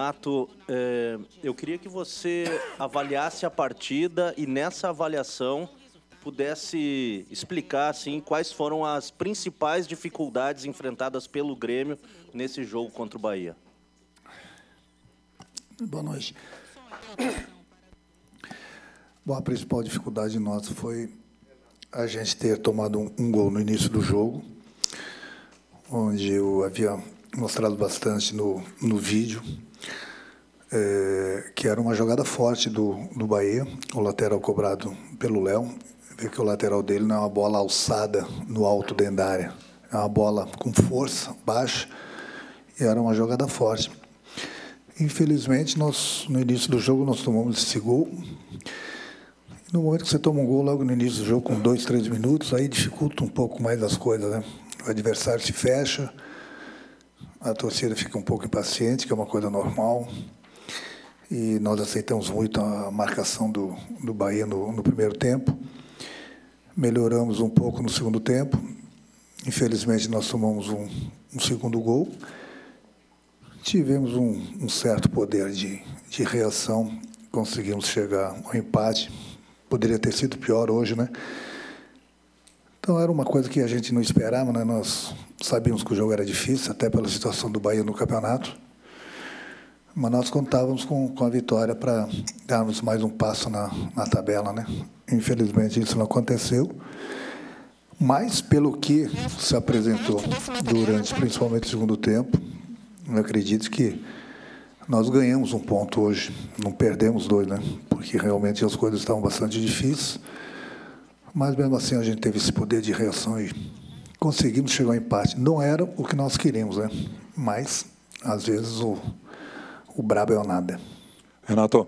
Renato, é, eu queria que você avaliasse a partida e nessa avaliação pudesse explicar assim quais foram as principais dificuldades enfrentadas pelo Grêmio nesse jogo contra o Bahia. Boa noite. Bom, a principal dificuldade nossa foi a gente ter tomado um, um gol no início do jogo, onde eu havia mostrado bastante no, no vídeo, é, que era uma jogada forte do, do Bahia, o lateral cobrado pelo Léo. Vê que o lateral dele não é uma bola alçada no alto dentro da área, é uma bola com força, baixa, e era uma jogada forte. Infelizmente, nós, no início do jogo, nós tomamos esse gol. No momento que você toma um gol logo no início do jogo, com dois, três minutos, aí dificulta um pouco mais as coisas, né? O adversário se fecha, a torcida fica um pouco impaciente, que é uma coisa normal. E nós aceitamos muito a marcação do, do Bahia no, no primeiro tempo. Melhoramos um pouco no segundo tempo. Infelizmente, nós tomamos um, um segundo gol. Tivemos um, um certo poder de, de reação, conseguimos chegar ao empate. Poderia ter sido pior hoje, né? Então era uma coisa que a gente não esperava, né? Nós sabíamos que o jogo era difícil, até pela situação do Bahia no campeonato. Mas nós contávamos com, com a vitória para darmos mais um passo na, na tabela, né? Infelizmente isso não aconteceu. Mas pelo que se apresentou durante, principalmente o segundo tempo, eu acredito que nós ganhamos um ponto hoje, não perdemos dois, né? Porque realmente as coisas estavam bastante difíceis. Mas mesmo assim a gente teve esse poder de reação e conseguimos chegar ao empate. Não era o que nós queríamos, né? Mas às vezes o, o brabo é o nada. Renato,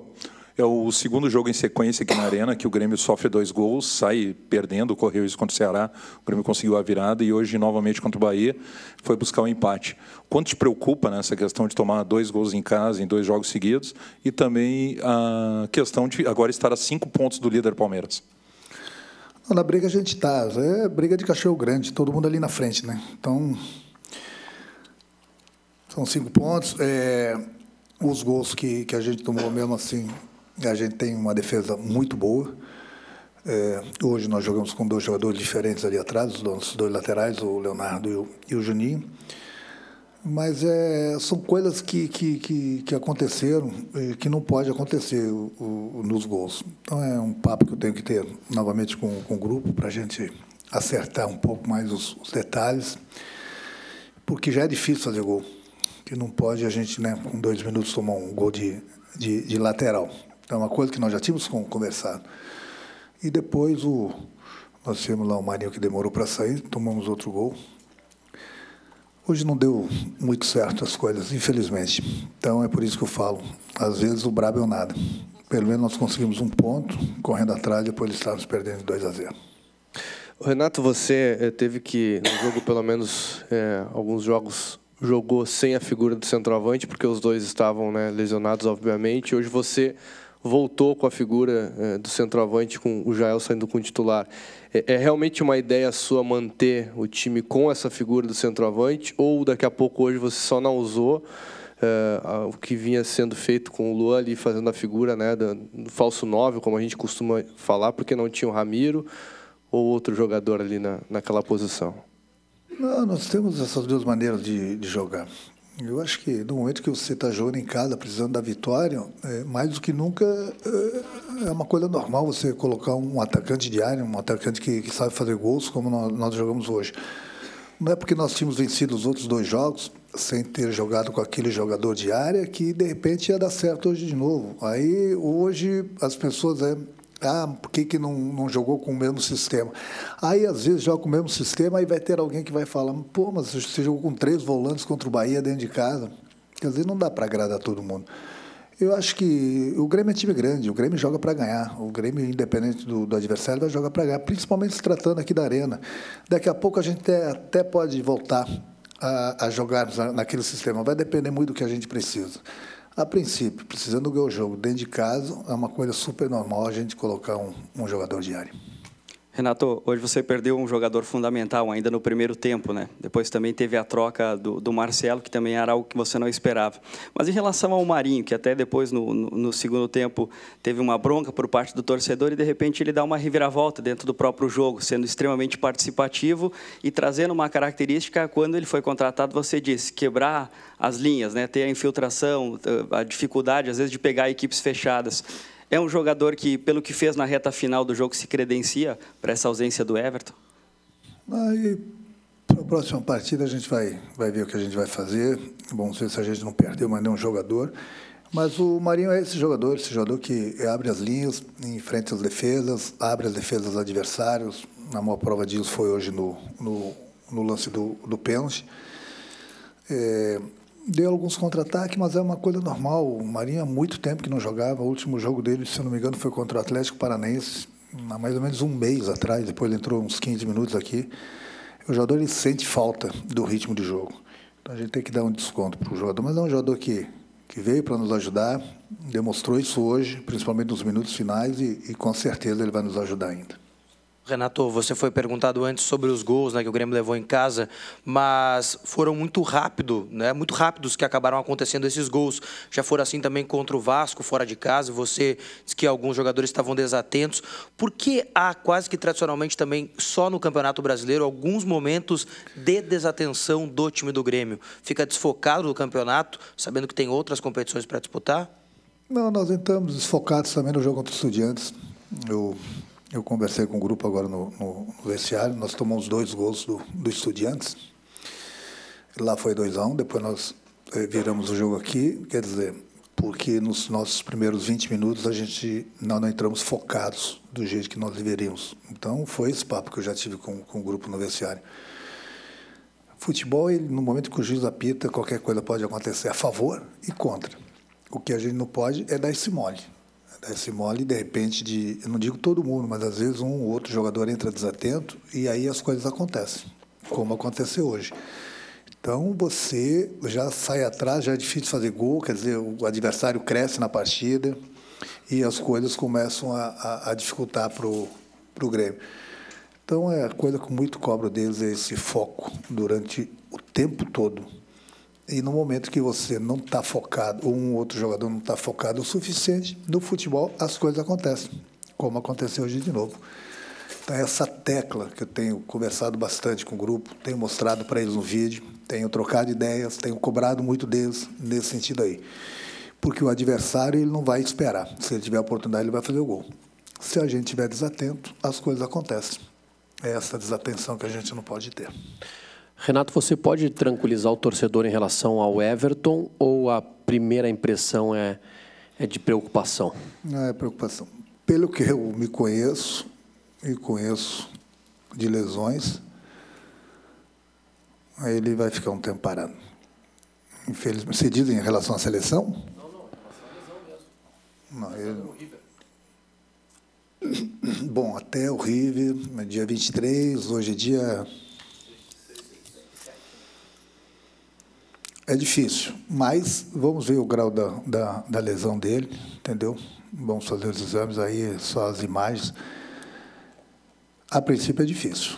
é o segundo jogo em sequência aqui na Arena que o Grêmio sofre dois gols, sai perdendo, correu isso contra o Ceará, o Grêmio conseguiu a virada e hoje, novamente contra o Bahia, foi buscar o um empate. Quanto te preocupa nessa questão de tomar dois gols em casa em dois jogos seguidos e também a questão de agora estar a cinco pontos do líder Palmeiras? Na briga a gente está, é briga de cachorro grande, todo mundo ali na frente, né? Então, são cinco pontos. É, os gols que, que a gente tomou mesmo assim, a gente tem uma defesa muito boa. É, hoje nós jogamos com dois jogadores diferentes ali atrás, os nossos dois laterais, o Leonardo e o, e o Juninho. Mas é, são coisas que, que, que, que aconteceram e que não pode acontecer o, o, nos gols. Então é um papo que eu tenho que ter novamente com, com o grupo para a gente acertar um pouco mais os, os, detalhes, porque já é difícil fazer gol. Que não pode a gente, né, com dois minutos, tomar um gol de, de, de lateral. Então é uma coisa que nós já tínhamos conversado. E depois o, nós tínhamos lá o Marinho que demorou para sair, tomamos outro gol. Hoje não deu muito certo as coisas, infelizmente. Então é por isso que eu falo. Às vezes o brabo é o nada. Pelo menos nós conseguimos um ponto, correndo atrás, depois eles estávamos perdendo 2 a 0. Renato, você eh, teve que, no jogo, pelo menos é, alguns jogos, jogou sem a figura do centroavante, porque os dois estavam né, lesionados, obviamente. Hoje você voltou com a figura é, do centroavante, com o Jael saindo com o titular. É, é, realmente uma ideia sua manter o time com essa figura do centroavante, ou daqui a pouco hoje você só não usou é, o que vinha sendo feito com o Luan ali fazendo a figura né, do, do falso 9, como a gente costuma falar, porque não tinha o Ramiro ou outro jogador ali na, naquela posição? Não, nós temos essas duas maneiras de, de jogar. Eu acho que no momento que você está jogando em casa, precisando da vitória, é, mais do que nunca é, é, uma coisa normal você colocar um atacante de área, um atacante que, que sabe fazer gols, como nós, nós, jogamos hoje. Não é porque nós tínhamos vencido os outros dois jogos sem ter jogado com aquele jogador de área que de repente ia dar certo hoje de novo. Aí hoje as pessoas é, ah, por que, que não, não jogou com o mesmo sistema? Aí, às vezes, joga com o mesmo sistema e vai ter alguém que vai falar, pô, mas você jogou com três volantes contra o Bahia dentro de casa. Quer dizer, não dá para agradar todo mundo. Eu acho que o Grêmio é time grande, o Grêmio joga para ganhar. O Grêmio, independente do, do adversário, vai jogar para ganhar, principalmente se tratando aqui da Arena. Daqui a pouco a gente até, até pode voltar a, a jogar naquele sistema, vai depender muito do que a gente precisa. A princípio, precisando ganhar o jogo dentro de casa, é uma coisa super normal a gente colocar um, um jogador diário. Renato, hoje você perdeu um jogador fundamental ainda no primeiro tempo, né? Depois também teve a troca do, do Marcelo, que também era algo que você não esperava. Mas em relação ao Marinho, que até depois no, no, no, segundo tempo teve uma bronca por parte do torcedor e de repente ele dá uma reviravolta dentro do próprio jogo, sendo extremamente participativo e trazendo uma característica quando ele foi contratado, você disse, quebrar as linhas, né? Ter a infiltração, a dificuldade às vezes de pegar equipes fechadas. É um jogador que, pelo que fez na reta final do jogo, se credencia para essa ausência do Everton? Aí, para a próxima partida, a gente vai, vai ver o que a gente vai fazer. Vamos ver se a gente não perdeu mais nenhum jogador. Mas o Marinho é esse jogador, esse jogador que abre as linhas, enfrenta as defesas, abre as defesas adversários. A maior prova disso foi hoje no, no, no lance do, do pênalti. É, deu alguns contra-ataques, mas é uma coisa normal. O Marinho há muito tempo que não jogava. O último jogo dele, se não me engano, foi contra o Atlético Paranaense, há mais ou menos um mês atrás. Depois ele entrou uns 15 minutos aqui. O jogador ele sente falta do ritmo de jogo. Então a gente tem que dar um desconto para o jogador. Mas é um jogador que, que veio para nos ajudar, demonstrou isso hoje, principalmente nos minutos finais, e, e com certeza ele vai nos ajudar ainda. Renato, você foi perguntado antes sobre os gols né, que o Grêmio levou em casa, mas foram muito rápido, né, muito rápidos que acabaram acontecendo esses gols. Já foram assim também contra o Vasco, fora de casa. Você disse que alguns jogadores estavam desatentos. Por que há quase que tradicionalmente também, só no Campeonato Brasileiro, alguns momentos de desatenção do time do Grêmio? Fica desfocado do campeonato, sabendo que tem outras competições para disputar? Não, nós estamos desfocados também no jogo contra os Estudiantes. Eu eu conversei com o grupo agora no, no, vestiário, nós tomamos dois gols do, do Estudiantes. Lá foi 2 a 1 um, depois nós eh, viramos o jogo aqui, quer dizer, porque nos nossos primeiros 20 minutos a gente não, não entramos focados do jeito que nós deveríamos. Então foi esse papo que eu já tive com, com o grupo no vestiário. Futebol, ele, no momento que o juiz apita, qualquer coisa pode acontecer a favor e contra. O que a gente não pode é dar esse mole esse mole, de repente, de, eu não digo todo mundo, mas às vezes um ou outro jogador entra desatento e aí as coisas acontecem, como aconteceu hoje. Então você já sai atrás, já é difícil fazer gol, quer dizer, o adversário cresce na partida e as coisas começam a, a, a dificultar para o Grêmio. Então é a coisa que muito cobro deles é esse foco durante o tempo todo e no momento que você não está focado, ou um outro jogador não está focado o suficiente, no futebol as coisas acontecem, como aconteceu hoje de novo. Então, essa tecla que eu tenho conversado bastante com o grupo, tenho mostrado para eles no vídeo, tenho trocado ideias, tenho cobrado muito deles nesse sentido aí. Porque o adversário ele não vai esperar. Se ele tiver a oportunidade, ele vai fazer o gol. Se a gente estiver desatento, as coisas acontecem. É essa desatenção que a gente não pode ter. Renato, você pode tranquilizar o torcedor em relação ao Everton ou a primeira impressão é, é de preocupação? Não é preocupação. Pelo que eu me conheço e conheço de lesões, ele vai ficar um tempo parado. Infelizmente. Você diz em relação à seleção? Não, não, em relação à lesão mesmo. Não, ele... Bom, até o River, dia 23, hoje é dia É difícil, mas vamos ver o grau da, da, da, lesão dele, entendeu? Vamos fazer os exames aí, só as imagens. A princípio é difícil.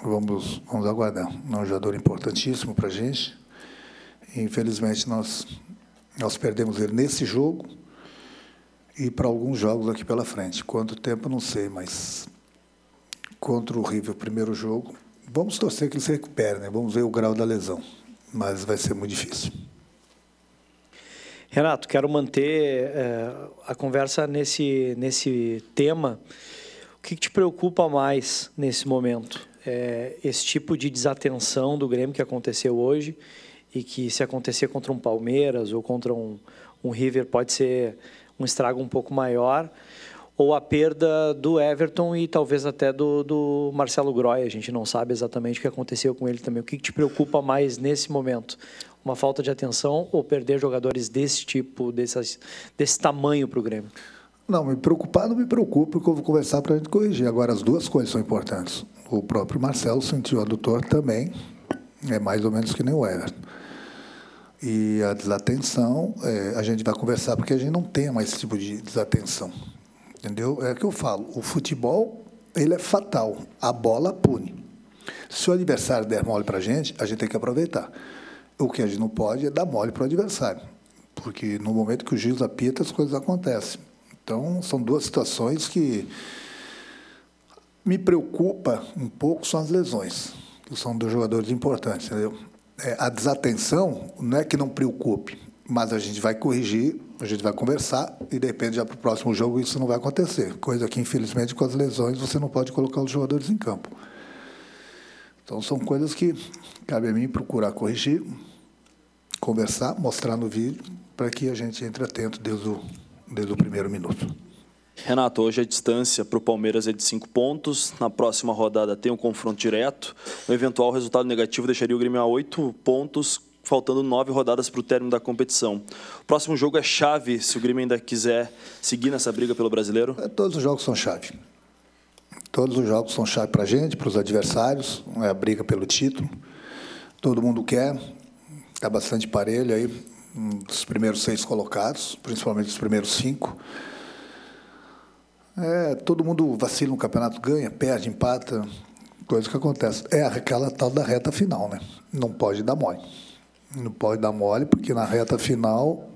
Vamos, vamos aguardar. É um jogador importantíssimo para a gente. Infelizmente, nós, nós perdemos ele nesse jogo e para alguns jogos aqui pela frente. Quanto tempo, não sei, mas contra o River, primeiro jogo, vamos torcer que ele se recupere, né? Vamos ver o grau da lesão mas vai ser muito difícil. Renato, quero manter é, a conversa nesse, nesse tema. O que, que te preocupa mais nesse momento? É, esse tipo de desatenção do Grêmio que aconteceu hoje e que se acontecer contra um Palmeiras ou contra um, um River pode ser um estrago um pouco maior ou a perda do Everton e talvez até do, do Marcelo Groy. A gente não sabe exatamente o que aconteceu com ele também. O que, te preocupa mais nesse momento? Uma falta de atenção ou perder jogadores desse tipo, desse, desse tamanho para o Grêmio? Não, me preocupar não me preocupa, porque eu vou conversar para a gente corrigir. Agora, as duas coisas são importantes. O próprio Marcelo sentiu adutor também, é mais ou menos que nem o Everton. E a desatenção, é, a gente vai conversar, porque a gente não tem mais esse tipo de desatenção. Entendeu? É o que eu falo. O futebol ele é fatal. A bola pune. Se o adversário der mole para a gente, a gente tem que aproveitar. O que a gente não pode é dar mole para o adversário, porque no momento que o juiz apita, as coisas acontecem. Então, são duas situações que me preocupa um pouco são as lesões, que são dos jogadores importantes, entendeu? É, a desatenção não é que não preocupe, mas a gente vai corrigir, a gente vai conversar e de já para o próximo jogo isso não vai acontecer. Coisa que infelizmente com as lesões você não pode colocar os jogadores em campo. Então são coisas que cabe a mim procurar corrigir, conversar, mostrar no vídeo para que a gente entre atento desde o, desde o primeiro minuto. Renato, hoje a distância para o Palmeiras é de cinco pontos. Na próxima rodada tem um confronto direto. Um eventual resultado negativo deixaria o Grêmio a oito pontos, faltando nove rodadas para o término da competição. O próximo jogo é chave, se o Grêmio ainda quiser seguir nessa briga pelo brasileiro? É, todos os jogos são chave. Todos os jogos são chave para a gente, para os adversários. É a briga pelo título. Todo mundo quer. Está bastante parelho aí. Dos primeiros seis colocados, principalmente os primeiros cinco. É, todo mundo vacila no campeonato, ganha, perde, empata, coisa que acontece. É aquela tal da reta final, né? Não pode dar mole. Não pode dar mole, porque na reta final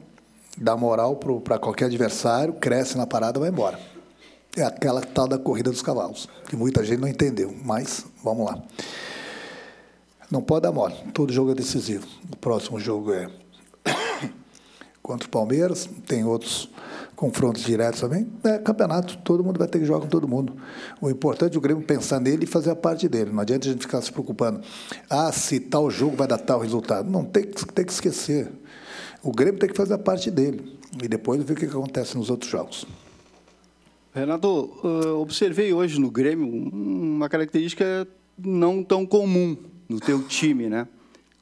dá moral para qualquer adversário, cresce na parada vai embora. É aquela tal da corrida dos cavalos, que muita gente não entendeu, mas vamos lá. Não pode dar mole, todo jogo é decisivo. O próximo jogo é contra o Palmeiras, tem outros confrontos diretos também. É campeonato, todo mundo vai ter que jogar com todo mundo. O importante é o Grêmio pensar nele e fazer a parte dele. Não adianta a gente ficar se preocupando. Ah, se tal jogo vai dar tal resultado. Não, tem que, tem que esquecer. O Grêmio tem que fazer a parte dele. E depois ver o que acontece nos outros jogos. Renato, observei hoje no Grêmio uma característica não tão comum no teu time, né?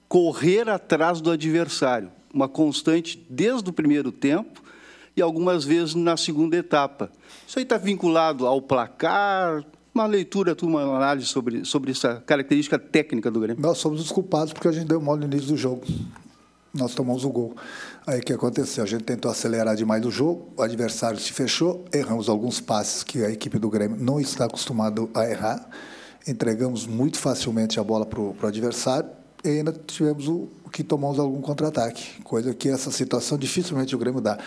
Correr atrás do adversário, uma constante desde o primeiro tempo e algumas vezes na segunda etapa. Isso aí está vinculado ao placar, uma leitura, uma análise sobre, sobre essa característica técnica do Grêmio. Nós somos os culpados porque a gente deu mole no início do jogo. Nós tomamos o gol. Aí o que aconteceu? A gente tentou acelerar demais o jogo, o adversário se fechou, erramos alguns passes que a equipe do Grêmio não está acostumado a errar, entregamos muito facilmente a bola para o adversário e ainda tivemos o que tomamos algum contra-ataque, coisa que essa situação dificilmente o Grêmio dá.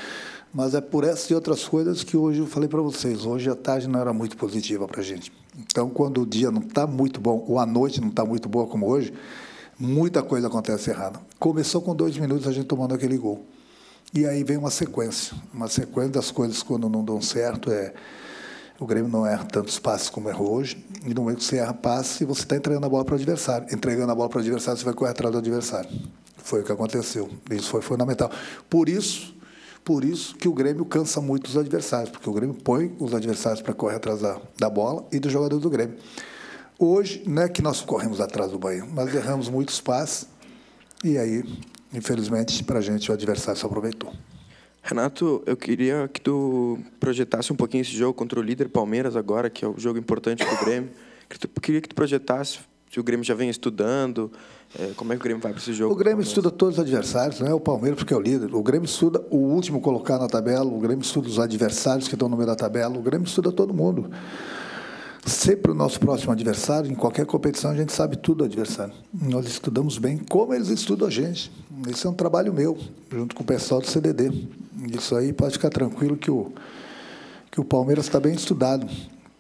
Mas é por essas e outras coisas que hoje eu falei para vocês. Hoje a tarde não era muito positiva para a gente. Então, quando o dia não está muito bom, ou a noite não está muito boa como hoje, muita coisa acontece errada. Começou com dois minutos a gente tomando aquele gol. E aí vem uma sequência. Uma sequência das coisas quando não dão certo é. O Grêmio não erra tantos passes como errou hoje. E no momento que você erra passe, você está entregando a bola para o adversário. Entregando a bola para o adversário, você vai correr atrás do adversário. Foi o que aconteceu. Isso foi fundamental. Por isso, por isso que o Grêmio cansa muito os adversários, porque o Grêmio põe os adversários para correr atrás da, da bola e dos jogadores do Grêmio. Hoje, não é que nós corremos atrás do Bahia, mas erramos muitos passes e aí, infelizmente, para a gente o adversário se aproveitou. Renato, eu queria que tu projetasse um pouquinho esse jogo contra o líder Palmeiras agora, que é o jogo importante para o Grêmio. Queria que tu projetasse se o Grêmio já vem estudando, é, como é que o Grêmio vai para esse jogo? O Grêmio estuda todos os adversários, não é o Palmeiras porque é o líder. O Grêmio estuda o último colocado na tabela, o Grêmio estuda os adversários que estão no meio da tabela, o Grêmio estuda todo mundo. Sempre o nosso próximo adversário, em qualquer competição, a gente sabe tudo do adversário. Nós estudamos bem como eles estudam a gente. Esse é um trabalho meu, junto com o pessoal do CDD. Isso aí pode ficar tranquilo que o, que o Palmeiras está bem estudado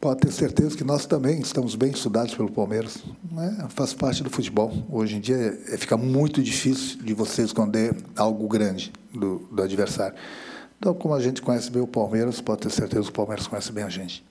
pode ter certeza que nós também estamos bem estudados pelo Palmeiras. É, faz parte do futebol. Hoje em dia é, fica muito difícil de você esconder algo grande do, do adversário. Então, como a gente conhece bem o Palmeiras, pode ter certeza que o Palmeiras conhece bem a gente.